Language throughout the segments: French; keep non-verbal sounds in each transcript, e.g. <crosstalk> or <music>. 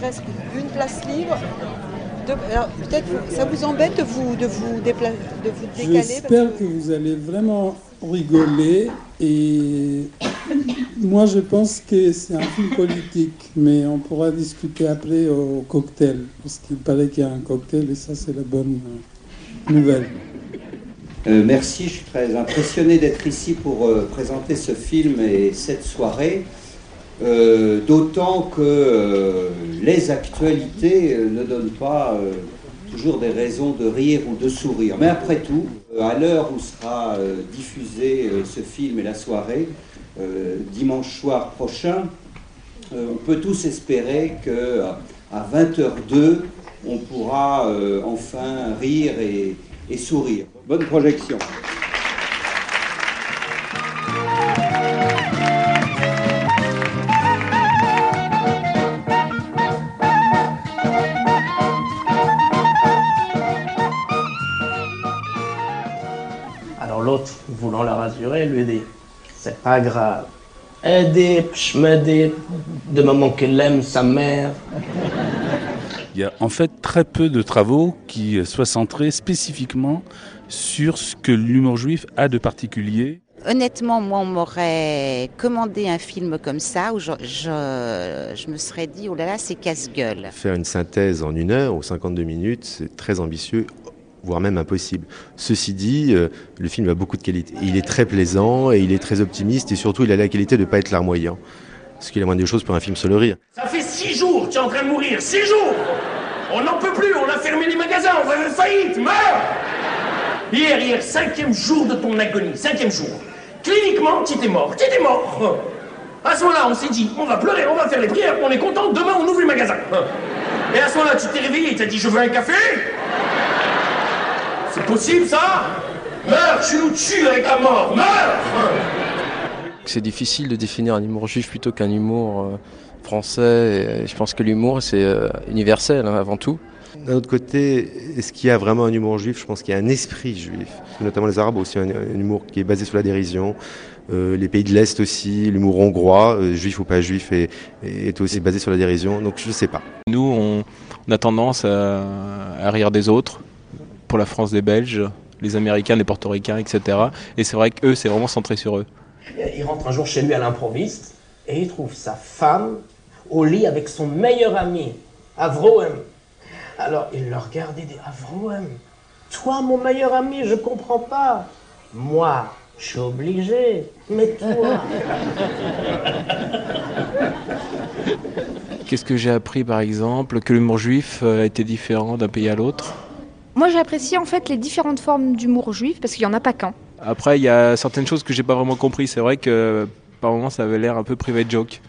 reste une place libre. Peut-être ça vous embête de vous, de vous, de vous décaler J'espère que... vous allez vraiment rigoler et moi je pense que c'est un film politique, mais on pourra discuter après au cocktail, parce qu'il paraît qu'il y a un cocktail et ça c'est la bonne nouvelle. Euh, merci, je suis très impressionné d'être ici pour euh, présenter ce film et cette soirée. Euh, d'autant que les actualités ne donnent pas toujours des raisons de rire ou de sourire. Mais après tout, à l'heure où sera diffusé ce film et la soirée, dimanche soir prochain, on peut tous espérer que à 20h02, on pourra enfin rire et sourire. Bonne projection. L'autre, voulant la rassurer, lui dit C'est pas grave. Aider, m'aider, de moment qu'elle aime sa mère. Il y a en fait très peu de travaux qui soient centrés spécifiquement sur ce que l'humour juif a de particulier. Honnêtement, moi, on m'aurait commandé un film comme ça où je, je, me serais dit, oh là là, c'est casse-gueule. Faire une synthèse en une heure ou 52 minutes, c'est très ambitieux voire même impossible. Ceci dit, euh, le film a beaucoup de qualité. Il est très plaisant et il est très optimiste et surtout il a la qualité de ne pas être larmoyant. Ce qui est la moindre des choses pour un film sur rire. Ça fait six jours que tu es en train de mourir, six jours On n'en peut plus, on a fermé les magasins, on va faire faillite, meurs Hier, hier, cinquième jour de ton agonie, cinquième jour. Cliniquement, tu étais mort, tu étais mort. À ce moment-là, on s'est dit, on va pleurer, on va faire les prières, on est content, demain on ouvre le magasin. Et à ce moment-là, tu t'es réveillé, tu as dit, je veux un café C'est possible ça Meurs, tu nous tues avec ta mort, meurs C'est difficile de définir un humour juif plutôt qu'un humour euh, français. Et je pense que l'humour, c'est euh, universel hein, avant tout. D'un autre côté, est-ce qu'il y a vraiment un humour juif? Je pense qu'il y a un esprit juif. Notamment les Arabes ont aussi un, humour qui est basé sur la dérision. Euh, les pays de l'Est aussi, l'humour hongrois, euh, juif ou pas juif, est, est, aussi basé sur la dérision. Donc je ne sais pas. Nous, on, a tendance à, à, rire des autres. Pour la France des Belges, les Américains, les Portoricains, etc. Et c'est vrai qu'eux, c'est vraiment centré sur eux. Il rentre un jour chez lui à l'improviste et il trouve sa femme au lit avec son meilleur ami, Avrohem. Alors il le regardait et dit Avrohem, toi mon meilleur ami, je comprends pas. Moi, je suis obligé, mais toi. <laughs> Qu'est-ce que j'ai appris par exemple? Que l'humour juif euh, était différent d'un pays à l'autre? Moi j'ai apprécié en fait les différentes formes d'humour juif parce qu'il n'y en a pas qu'un. Après il y a certaines choses que j'ai pas vraiment compris. C'est vrai que par moments ça avait l'air un peu privé de joke.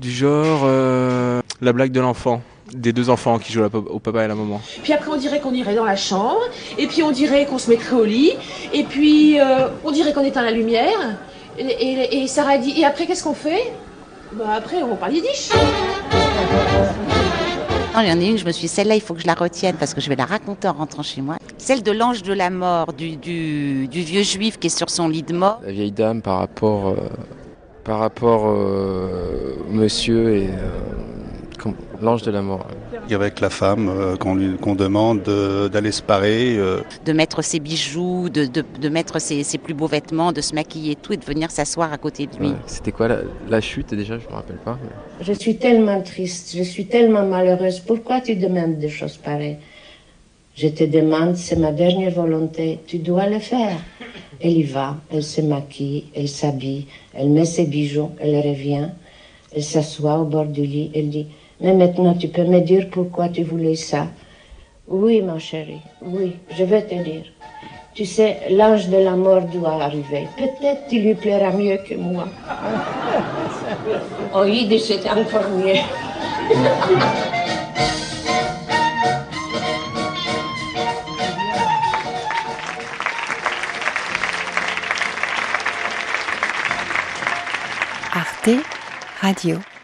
Du genre euh, la blague de l'enfant des deux enfants qui jouent au papa et la maman. Puis après, on dirait qu'on irait dans la chambre, et puis on dirait qu'on se mettrait au lit, et puis euh, on dirait qu'on éteint la lumière, et, Sarah dit Et après, qu'est-ce qu'on fait? Bah, après, on parle yiddish. Il y en a une, je me suis dit, celle-là, il faut que je la retienne parce que je vais la raconter en rentrant chez moi. Celle de l'ange de la mort, du, du, vieux juif qui est sur son lit de mort. La vieille dame par rapport, euh, par rapport euh, au monsieur et l'ange de la mort. Avec la femme euh, qu'on demande d'aller se parer. Euh. De mettre ses bijoux, de, de, mettre ses, ses, plus beaux vêtements, de se maquiller et tout et de venir s'asseoir à côté de lui. C'était quoi la, chute déjà Je me rappelle pas. Je suis tellement triste, je suis tellement malheureuse. Pourquoi tu demandes des choses pareilles? Je te demande, c'est ma dernière volonté, tu dois le faire. Elle y va, elle se maquille, elle s'habille, elle met ses bijoux, elle revient, elle s'assoit au bord du lit, elle dit mais maintenant, tu peux me dire pourquoi tu voulais ça Oui, ma chérie, oui, je vais te dire. Tu sais, l'ange de la mort doit arriver. Peut-être tu lui plaira mieux que moi. oh, Yiddish, c'est encore mieux. Arte Radio.